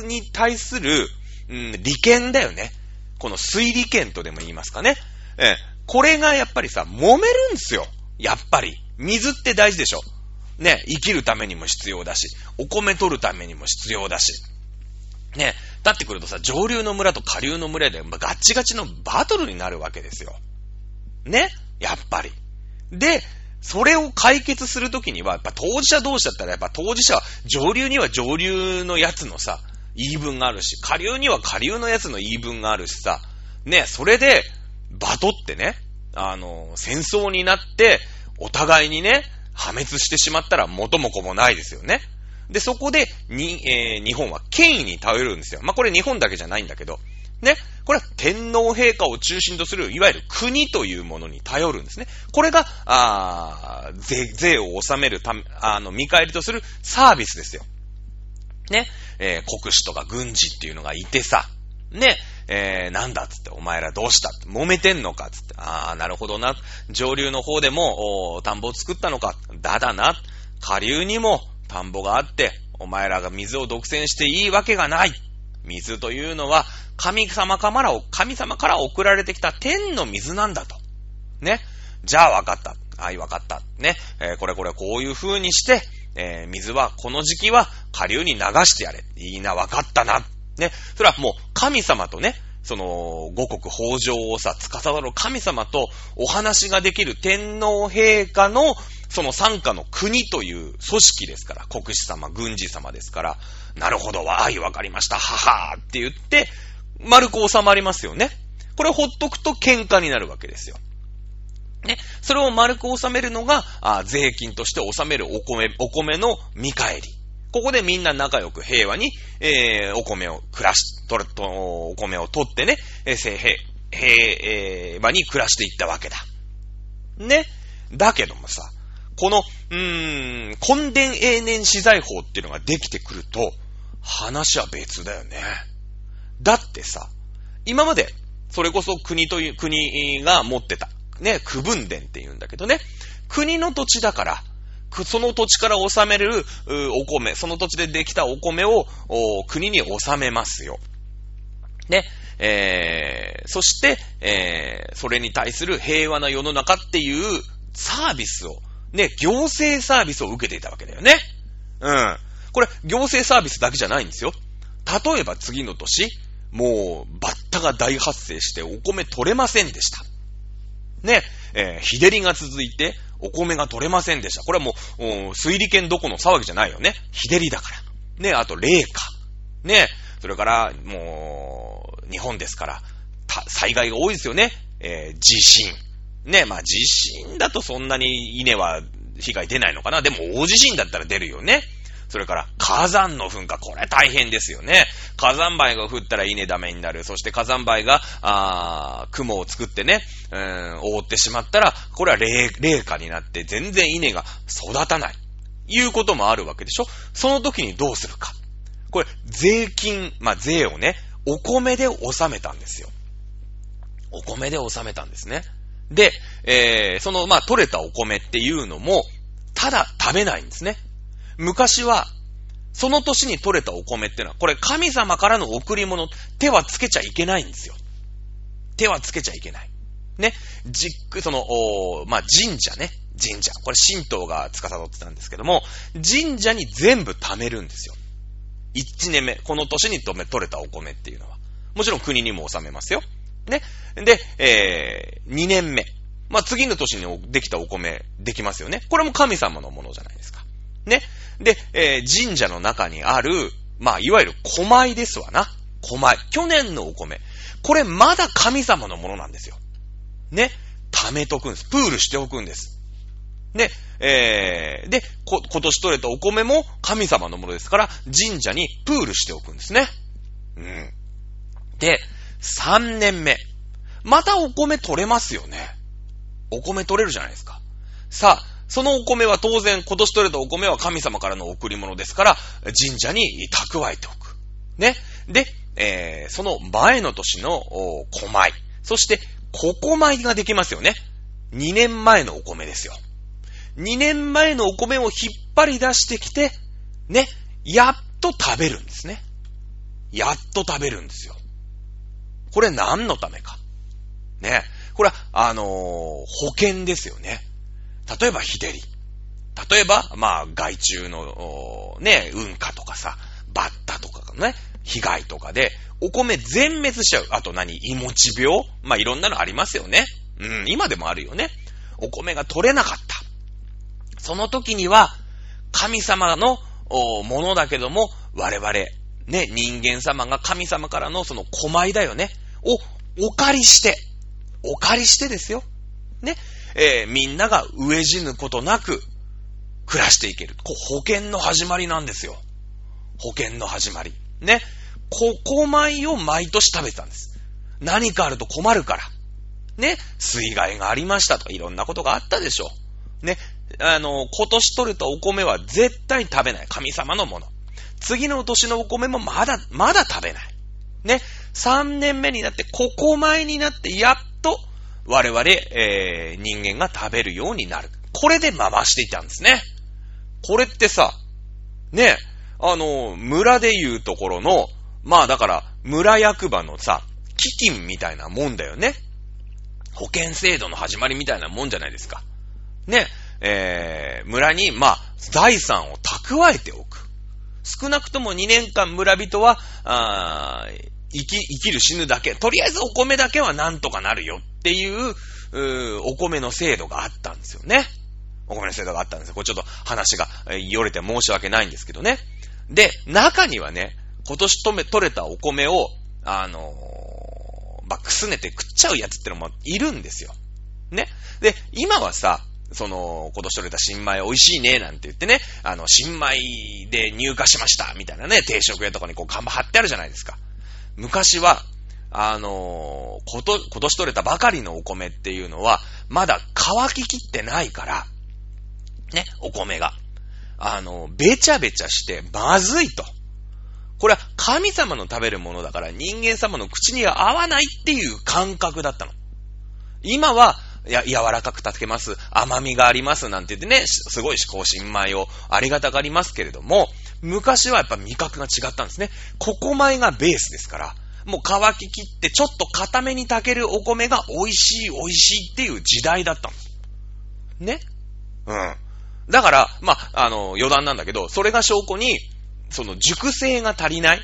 に対する、うん、利権だよね。この水利権とでも言いますかね。えこれがやっぱりさ、揉めるんですよ。やっぱり。水って大事でしょ。ね、生きるためにも必要だし、お米取るためにも必要だし。ね、だってくるとさ、上流の村と下流の村で、まあ、ガッチガチのバトルになるわけですよ。ね、やっぱり。で、それを解決するときには、やっぱ当事者同士だったら、やっぱ当事者は上流には上流のやつのさ、言い分があるし、下流には下流のやつの言い分があるしさ、ね、それで、バトってね、あの、戦争になって、お互いにね、破滅してしまったら元も子もないですよね。で、そこで、に、えー、日本は権威に頼るんですよ。まあ、これ日本だけじゃないんだけど、ね。これは天皇陛下を中心とする、いわゆる国というものに頼るんですね。これが、あ税、税を納めるため、あの、見返りとするサービスですよ。ね。えー、国主とか軍事っていうのがいてさ、ね。えー、なんだっつって、お前らどうしたって、揉めてんのかっつって、ああ、なるほどな。上流の方でも、お田んぼを作ったのか。だだな。下流にも田んぼがあって、お前らが水を独占していいわけがない。水というのは、神様から、神様から送られてきた天の水なんだと。ね。じゃあ分かった。はい、分かった。ね。えー、これこれこういう風にして、えー、水はこの時期は下流に流してやれ。いいな、分かったな。ね。それはもう神様とね、その、五国法上をさ、司る神様とお話ができる天皇陛下の、その参加の国という組織ですから、国士様、軍事様ですから、なるほど、わーい、わかりました、ははーって言って、丸く収まりますよね。これほっとくと喧嘩になるわけですよ。ね。それを丸く収めるのが、あ税金として納めるお米、お米の見返り。ここでみんな仲良く平和に、えー、お米を暮らし、とると、お米を取ってね、えー、平、平和に暮らしていったわけだ。ね。だけどもさ、この、うーん、根伝永年資材法っていうのができてくると、話は別だよね。だってさ、今まで、それこそ国という、国が持ってた、ね、区分伝って言うんだけどね、国の土地だから、その土地から納めるお米、その土地でできたお米を国に納めますよ。ね。えー、そして、えー、それに対する平和な世の中っていうサービスを、ね、行政サービスを受けていたわけだよね。うん。これ、行政サービスだけじゃないんですよ。例えば次の年、もう、バッタが大発生してお米取れませんでした。ね、えー、日照りが続いて、お米が取れませんでした。これはもう、水利権どこの騒ぎじゃないよね。日照りだから。ね、あと、冷夏。ね、それから、もう、日本ですから、災害が多いですよね。えー、地震。ね、まあ地震だとそんなに稲は被害出ないのかな。でも大地震だったら出るよね。それから火山の噴火、これ大変ですよね。火山灰が降ったら稲ダメになる。そして火山灰が、あ雲を作ってね、うん、覆ってしまったら、これは冷、冷夏になって全然稲が育たない。いうこともあるわけでしょ？その時にどうするか。これ、税金、まあ、税をね、お米で納めたんですよ。お米で納めたんですね。で、えー、その、まあ、取れたお米っていうのも、ただ食べないんですね。昔は、その年に取れたお米ってのは、これ神様からの贈り物、手はつけちゃいけないんですよ。手はつけちゃいけない。ね。じっく、その、おまあ、神社ね。神社。これ神道が司ってたんですけども、神社に全部貯めるんですよ。1年目、この年に取れたお米っていうのは。もちろん国にも納めますよ。ね。で、えー、2年目。まあ、次の年にできたお米できますよね。これも神様のものじゃないですか。ね。で、えー、神社の中にある、まあ、いわゆる小米ですわな。小米。去年のお米。これまだ神様のものなんですよ。ね。貯めとくんです。プールしておくんです。で、えー、で、こ、今年取れたお米も神様のものですから、神社にプールしておくんですね。うん。で、3年目。またお米取れますよね。お米取れるじゃないですか。さあ、そのお米は当然今年取れたお米は神様からの贈り物ですから、神社に蓄えておく。ね。で、えー、その前の年の小米。そして、小米ができますよね。2年前のお米ですよ。2年前のお米を引っ張り出してきて、ね、やっと食べるんですね。やっと食べるんですよ。これ何のためか。ね。これは、あのー、保険ですよね。例えば、日照り。例えば、まあ、害虫の、ね、運火とかさ、バッタとかのね、被害とかで、お米全滅しちゃう。あと何？胃持ち病？まあ、いろんなのありますよね。うん、今でもあるよね。お米が取れなかった。その時には、神様のものだけども、我々、ね、人間様が神様からのその小米だよね。をお借りして、お借りしてですよ。ね。えー、みんなが飢え死ぬことなく暮らしていける。こう保険の始まりなんですよ。保険の始まり。ね。こ、こ米を毎年食べてたんです。何かあると困るから。ね。水害がありましたとかいろんなことがあったでしょう。ね。あの、今年取れたお米は絶対食べない。神様のもの。次の年のお米もまだ、まだ食べない。ね。3年目になって、ここ前になって、やっと、我々、えー、人間が食べるようになる。これで回していたんですね。これってさ、ね、あの、村で言うところの、まあだから、村役場のさ、基金みたいなもんだよね。保険制度の始まりみたいなもんじゃないですか。ね、えー、村に、まあ、財産を蓄えておく。少なくとも2年間村人は、あ生き、生きる死ぬだけ、とりあえずお米だけはなんとかなるよっていう、うお米の制度があったんですよね。お米の制度があったんですよ。これちょっと話が、えよれて申し訳ないんですけどね。で、中にはね、今年とめ、取れたお米を、あのー、ま、くすねて食っちゃうやつってのもいるんですよ。ね。で、今はさ、その、今年取れた新米美味しいね、なんて言ってね、あの、新米で入荷しました、みたいなね、定食屋とかにこう看板貼ってあるじゃないですか。昔は、あのこと、今年取れたばかりのお米っていうのは、まだ乾ききってないから、ね、お米が。あの、べちゃべちゃしてまずいと。これは神様の食べるものだから人間様の口には合わないっていう感覚だったの。今は、や、柔らかく炊けます。甘みがあります。なんて言ってね、すごい思考新米をありがたがりますけれども、昔はやっぱ味覚が違ったんですね。ここ米がベースですから、もう乾ききってちょっと固めに炊けるお米が美味しい美味しいっていう時代だったの。ねうん。だから、まあ、あの、余談なんだけど、それが証拠に、その熟成が足りない。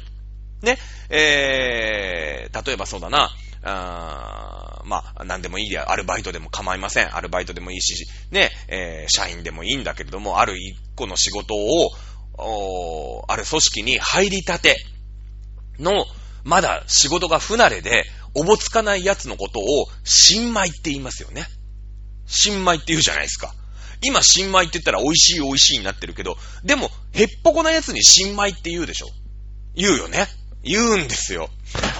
ね。えー、例えばそうだな、あまあ、なんでもいいや、アルバイトでも構いません。アルバイトでもいいし、ね、えー、社員でもいいんだけれども、ある一個の仕事を、おある組織に入りたての、まだ仕事が不慣れで、おぼつかないやつのことを、新米って言いますよね。新米って言うじゃないですか。今、新米って言ったら美味しい美味しいになってるけど、でも、へっぽこなやつに新米って言うでしょ言うよね。言うんですよ。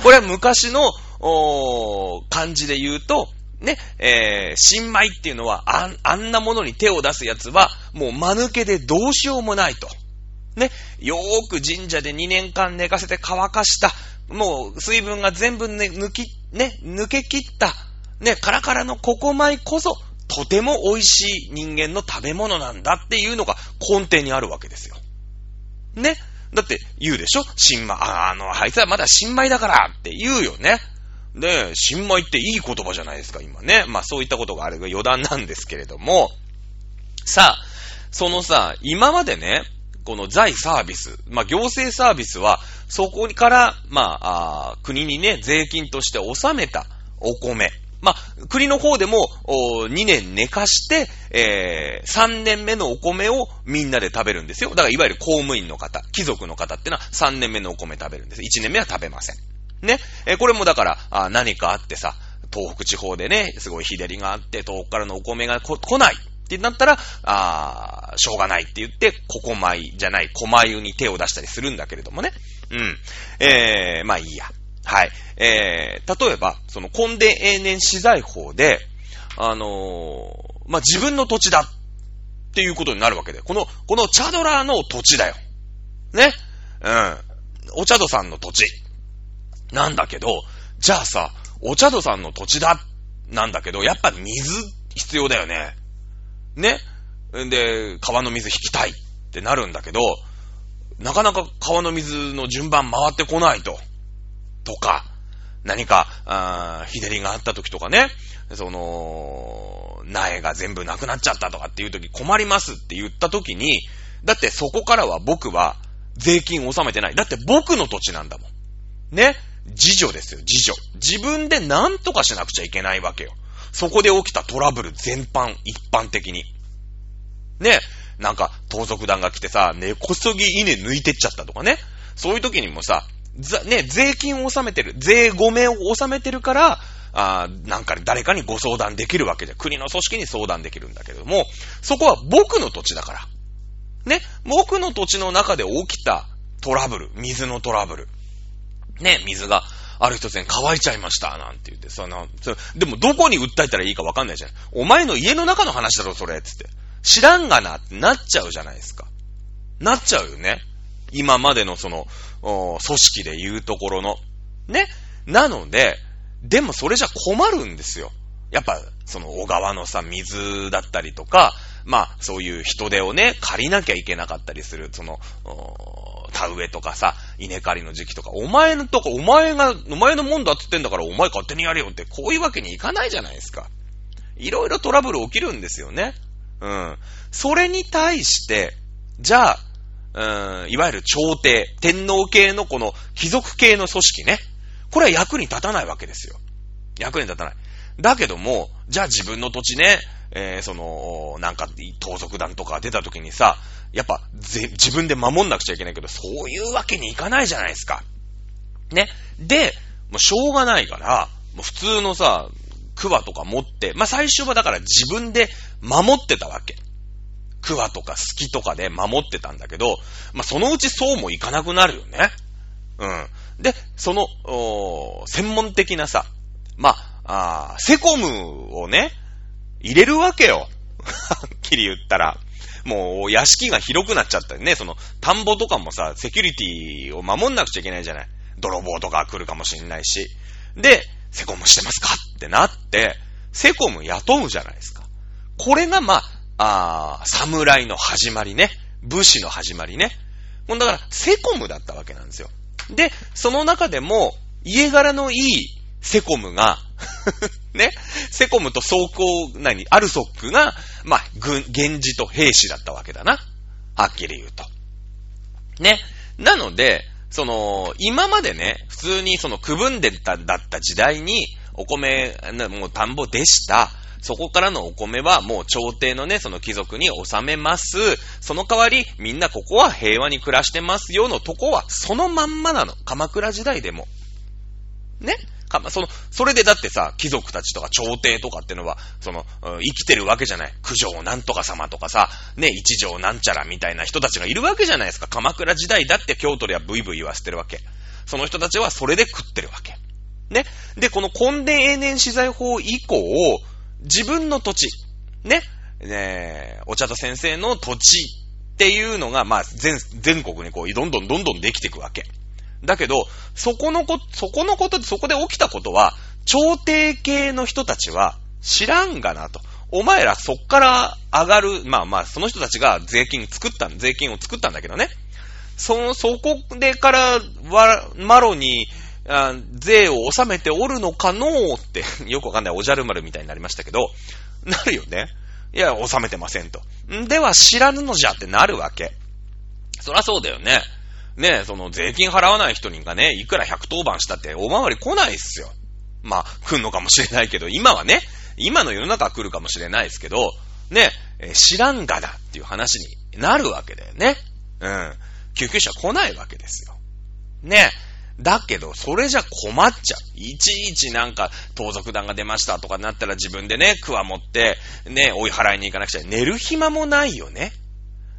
これは昔の、お漢字で言うと、ね、えー、新米っていうのは、ああんなものに手を出すやつは、もう間抜けでどうしようもないと。ね、よーく神社で2年間寝かせて乾かした、もう水分が全部ね、抜き、ね、抜け切った、ね、カラカラのココ米こそ、とても美味しい人間の食べ物なんだっていうのが根底にあるわけですよ。ね。だって言うでしょ？新米、あ、あの、あいつはまだ新米だからって言うよね。で、新米っていい言葉じゃないですか、今ね。まあそういったことがあれば余談なんですけれども、さあ、そのさ、今までね、この財サービス、まあ行政サービスは、そこから、まあ、あ国にね、税金として納めたお米。まあ、国の方でも、2年寝かして、えー、3年目のお米をみんなで食べるんですよ。だから、いわゆる公務員の方、貴族の方ってのは3年目のお米食べるんです。1年目は食べません。ね。えー、これもだから、あ何かあってさ、東北地方でね、すごい日照りがあって、東北からのお米が来ないってなったら、あしょうがないって言って、ここ米じゃない、小米に手を出したりするんだけれどもね。うん。えー、まあいいや。はい。えー、例えば、その、根田永年資材法で、あのー、まあ、自分の土地だっていうことになるわけで、この、このチャドラーの土地だよ。ね。うん。お茶戸さんの土地。なんだけど、じゃあさ、お茶戸さんの土地だ。なんだけど、やっぱ水必要だよね。ね。んで、川の水引きたいってなるんだけど、なかなか川の水の順番回ってこないと。とか、何か、あ日照りがあった時とかね、その、苗が全部なくなっちゃったとかっていう時困りますって言った時に、だってそこからは僕は税金を納めてない。だって僕の土地なんだもん。ね自助ですよ、自助。自分で何とかしなくちゃいけないわけよ。そこで起きたトラブル全般、一般的に。ねなんか、盗賊団が来てさ、根こそぎ稲抜いてっちゃったとかね。そういう時にもさ、ね、税金を納めてる、税ごめを納めてるから、あなんか誰かにご相談できるわけで、国の組織に相談できるんだけども、そこは僕の土地だから。ね、僕の土地の中で起きたトラブル、水のトラブル。ね、水がある一つに乾いちゃいました、なんて言って、その、そでもどこに訴えたらいいかわかんないじゃん。お前の家の中の話だろ、それ、つって。知らんがなってなっちゃうじゃないですか。なっちゃうよね。今までのその、組織で言うところの。ね。なので、でもそれじゃ困るんですよ。やっぱ、その小川のさ、水だったりとか、まあ、そういう人手をね、借りなきゃいけなかったりする、その、田植えとかさ、稲刈りの時期とか、お前のとこ、お前が、お前のもんだって言ってんだから、お前勝手にやれよって、こういうわけにいかないじゃないですか。いろいろトラブル起きるんですよね。うん。それに対して、じゃあ、うん、いわゆる朝廷、天皇系のこの貴族系の組織ね。これは役に立たないわけですよ。役に立たない。だけども、じゃあ自分の土地ね、えー、その、なんか、盗賊団とか出た時にさ、やっぱ、ぜ、自分で守んなくちゃいけないけど、そういうわけにいかないじゃないですか。ね。で、もうしょうがないから、もう普通のさ、桑とか持って、まあ、最初はだから自分で守ってたわけ。桑とか好きとかで守ってたんだけど、まあ、そのうちそうもいかなくなるよね。うん。で、その、おー専門的なさ、まあ、あセコムをね、入れるわけよ。はっきり言ったら。もう、屋敷が広くなっちゃったね。その、田んぼとかもさ、セキュリティを守んなくちゃいけないじゃない。泥棒とか来るかもしんないし。で、セコムしてますか？ってなって、セコム雇うじゃないですか。これが、まあ、あ侍の始まりね。武士の始まりね。もうだから、セコムだったわけなんですよ。で、その中でも、家柄のいいセコムが ね、セコムと装甲、何、アルソックが、まあ、軍、源氏と兵士だったわけだな。はっきり言うと。ね。なので、その、今までね、普通にその区分でただった時代に、お米、もう田んぼでした。そこからのお米はもう朝廷のね、その貴族に納めます。その代わり、みんなここは平和に暮らしてますよのとこは、そのまんまなの。鎌倉時代でも。ねかま、その、それでだってさ、貴族たちとか朝廷とかってのは、その、生きてるわけじゃない。九条なんとか様とかさ、ね、一条なんちゃらみたいな人たちがいるわけじゃないですか。鎌倉時代だって京都ではブイブイ言わせてるわけ。その人たちはそれで食ってるわけ。ね。で、この根伝永年資材法以降、自分の土地、ね、ねお茶と先生の土地っていうのが、まあ、全、全国にこう、どんどんどんどんできていくわけ。だけど、そこのこ、そこのこと、そこで起きたことは、朝廷系の人たちは知らんがなと。お前らそっから上がる、まあまあ、その人たちが税金作った税金を作ったんだけどね。そ、そこでから、わ、マロに、あ税を納めておるのかのーって、よくわかんないおじゃる丸みたいになりましたけど、なるよね。いや、納めてませんと。んでは知らぬのじゃってなるわけ。そらそうだよね。ね、その税金払わない人にがね、いくら110番したっておまわり来ないっすよ。まあ、来んのかもしれないけど、今はね、今の世の中は来るかもしれないですけど、ね、え知らんがだっていう話になるわけだよね。うん。救急車来ないわけですよ。ね。だけど、それじゃ困っちゃう。いちいちなんか、盗賊団が出ましたとかなったら自分でね、クワ持って、ね、追い払いに行かなくちゃ寝る暇もないよね。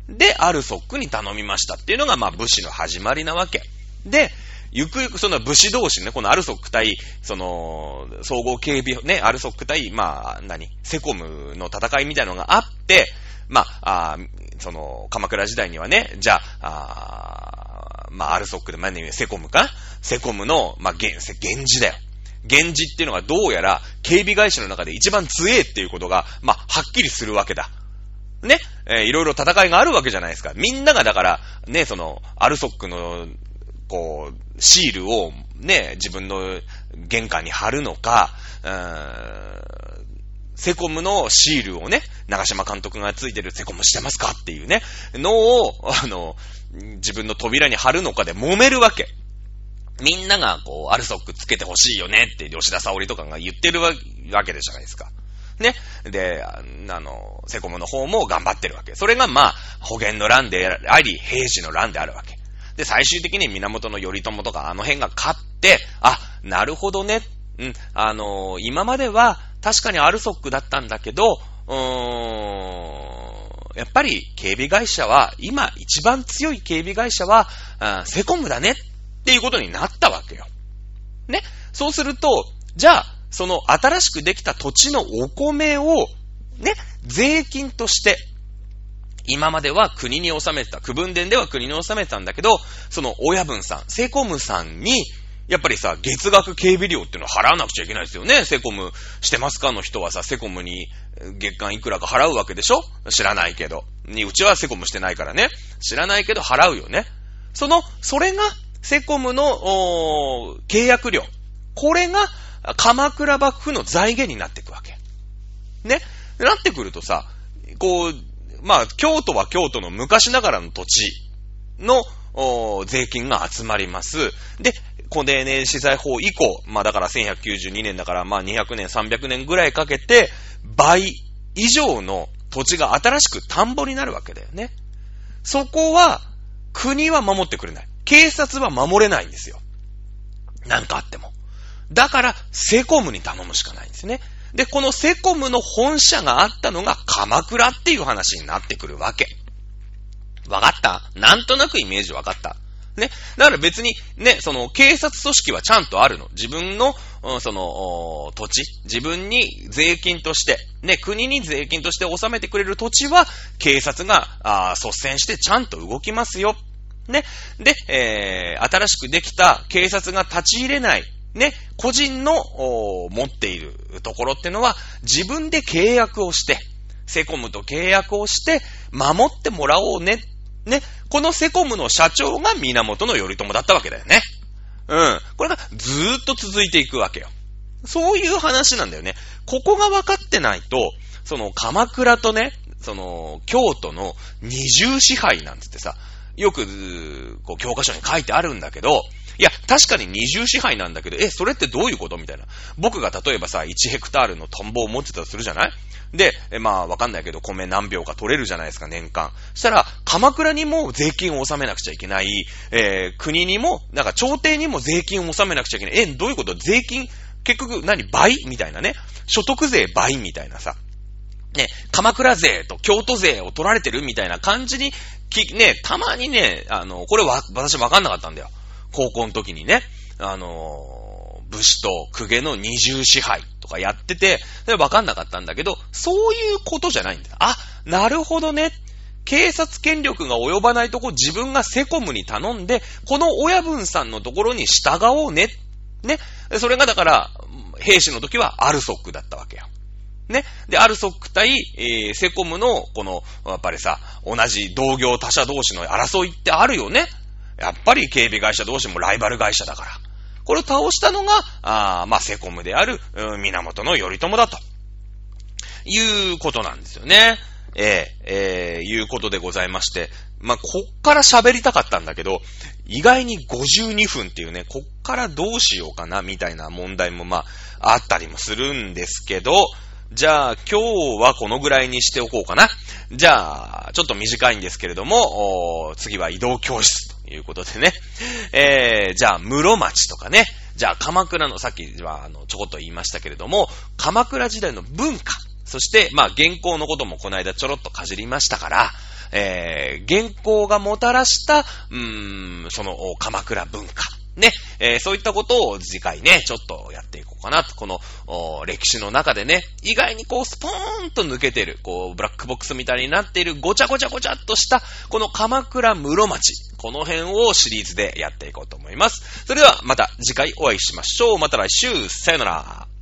で、アルソックに頼みましたっていうのが、まあ、武士の始まりなわけ。で、ゆくゆくその武士同士ね、このアルソック対、その、総合警備、ね、アルソック対、まあ、何、セコムの戦いみたいなのがあって、まあ、あその、鎌倉時代にはね、じゃあ、あまあ、アルソックで、まあ、ね、セコムかセコムの、まあ、源、源氏だよ。源氏っていうのがどうやら、警備会社の中で一番強えっていうことが、まあ、はっきりするわけだ。ね、えー、いろいろ戦いがあるわけじゃないですか。みんながだから、ね、その、アルソックの、こう、シールを、ね、自分の玄関に貼るのか、うーんセコムのシールをね、長島監督がついてるセコムしてますかっていうね、のを、あの、自分の扉に貼るのかで揉めるわけ。みんなが、こう、アルソックつけてほしいよねって吉田沙織とかが言ってるわけでじゃないですか。ね。で、あの、セコムの方も頑張ってるわけ。それがまあ、保元の乱であり、平時の乱であるわけ。で、最終的に源頼朝とかあの辺が勝って、あ、なるほどね。うん、あの今までは確かにアルソックだったんだけど、うーん、やっぱり警備会社は、今一番強い警備会社は、セコムだねっていうことになったわけよ。ね。そうすると、じゃあ、その新しくできた土地のお米を、ね、税金として、今までは国に納めてた、区分伝では国に納めてたんだけど、その親分さん、セコムさんに、やっぱりさ、月額警備料っていうのを払わなくちゃいけないですよね。セコムしてますか？の人はさ、セコムに月間いくらか払うわけでしょ？知らないけど。に、うちはセコムしてないからね。知らないけど払うよね。その、それが、セコムの、契約料。これが、鎌倉幕府の財源になっていくわけ。ね？なってくるとさ、こう、まあ、京都は京都の昔ながらの土地の、税金が集まります。で、古年年資材法以降、まあだから1192年だからまあ200年、300年ぐらいかけて、倍以上の土地が新しく田んぼになるわけだよね。そこは、国は守ってくれない。警察は守れないんですよ。なんかあっても。だから、セコムに頼むしかないんですね。で、このセコムの本社があったのが鎌倉っていう話になってくるわけ。わかった？なんとなくイメージわかったね。だから別に、ね、その、警察組織はちゃんとあるの。自分の、うん、その、土地、自分に税金として、ね、国に税金として納めてくれる土地は、警察が、あ率先してちゃんと動きますよ。ね。で、えー、新しくできた警察が立ち入れない、ね、個人の、持っているところってのは、自分で契約をして、セコムと契約をして、守ってもらおうね。ね。このセコムの社長が源頼朝だったわけだよね。うん。これがずーっと続いていくわけよ。そういう話なんだよね。ここが分かってないと、その鎌倉とね、その京都の二重支配なんつってさ、よく、こう、教科書に書いてあるんだけど、いや、確かに二重支配なんだけど、え、それってどういうことみたいな。僕が例えばさ、1ヘクタールのトンボを持ってたとするじゃない？で、えまあ、わかんないけど、米何秒か取れるじゃないですか、年間。そしたら、鎌倉にも税金を納めなくちゃいけない、えー、国にも、なんか朝廷にも税金を納めなくちゃいけない。え、どういうこと？税金、結局何、倍みたいなね。所得税倍みたいなさ。ね、鎌倉税と京都税を取られてるみたいな感じに、き、ね、たまにね、あの、これは、私わかんなかったんだよ。高校の時にね。あの、武士と公家の二重支配とかやってて、わかんなかったんだけど、そういうことじゃないんだよ。あ、なるほどね。警察権力が及ばないとこ自分がセコムに頼んで、この親分さんのところに従おうね。ね。それがだから、兵士の時はアルソックだったわけよ。ね。で、アルソック対、えー、セコムの、この、やっぱりさ、同じ同業他社同士の争いってあるよね。やっぱり警備会社同士もライバル会社だから。これを倒したのが、あまあ、セコムである、うん、源頼朝だと。いうことなんですよね。えー、えー、いうことでございまして。まあ、こっから喋りたかったんだけど、意外に52分っていうね、こっからどうしようかな、みたいな問題もまあ、あったりもするんですけど、じゃあ、今日はこのぐらいにしておこうかな。じゃあ、ちょっと短いんですけれども、次は移動教室いうことでね。えー、じゃあ、室町とかね。じゃあ、鎌倉の、さっきは、あの、ちょこっと言いましたけれども、鎌倉時代の文化。そして、まあ、原稿のこともこの間ちょろっとかじりましたから、えー、原稿がもたらした、うーん、その、鎌倉文化。ね、えー、そういったことを次回ね、ちょっとやっていこうかなと。この、歴史の中でね、意外にこう、スポーンと抜けてる、こう、ブラックボックスみたいになっている、ごちゃごちゃごちゃっとした、この鎌倉室町。この辺をシリーズでやっていこうと思います。それでは、また次回お会いしましょう。また来週、さよなら。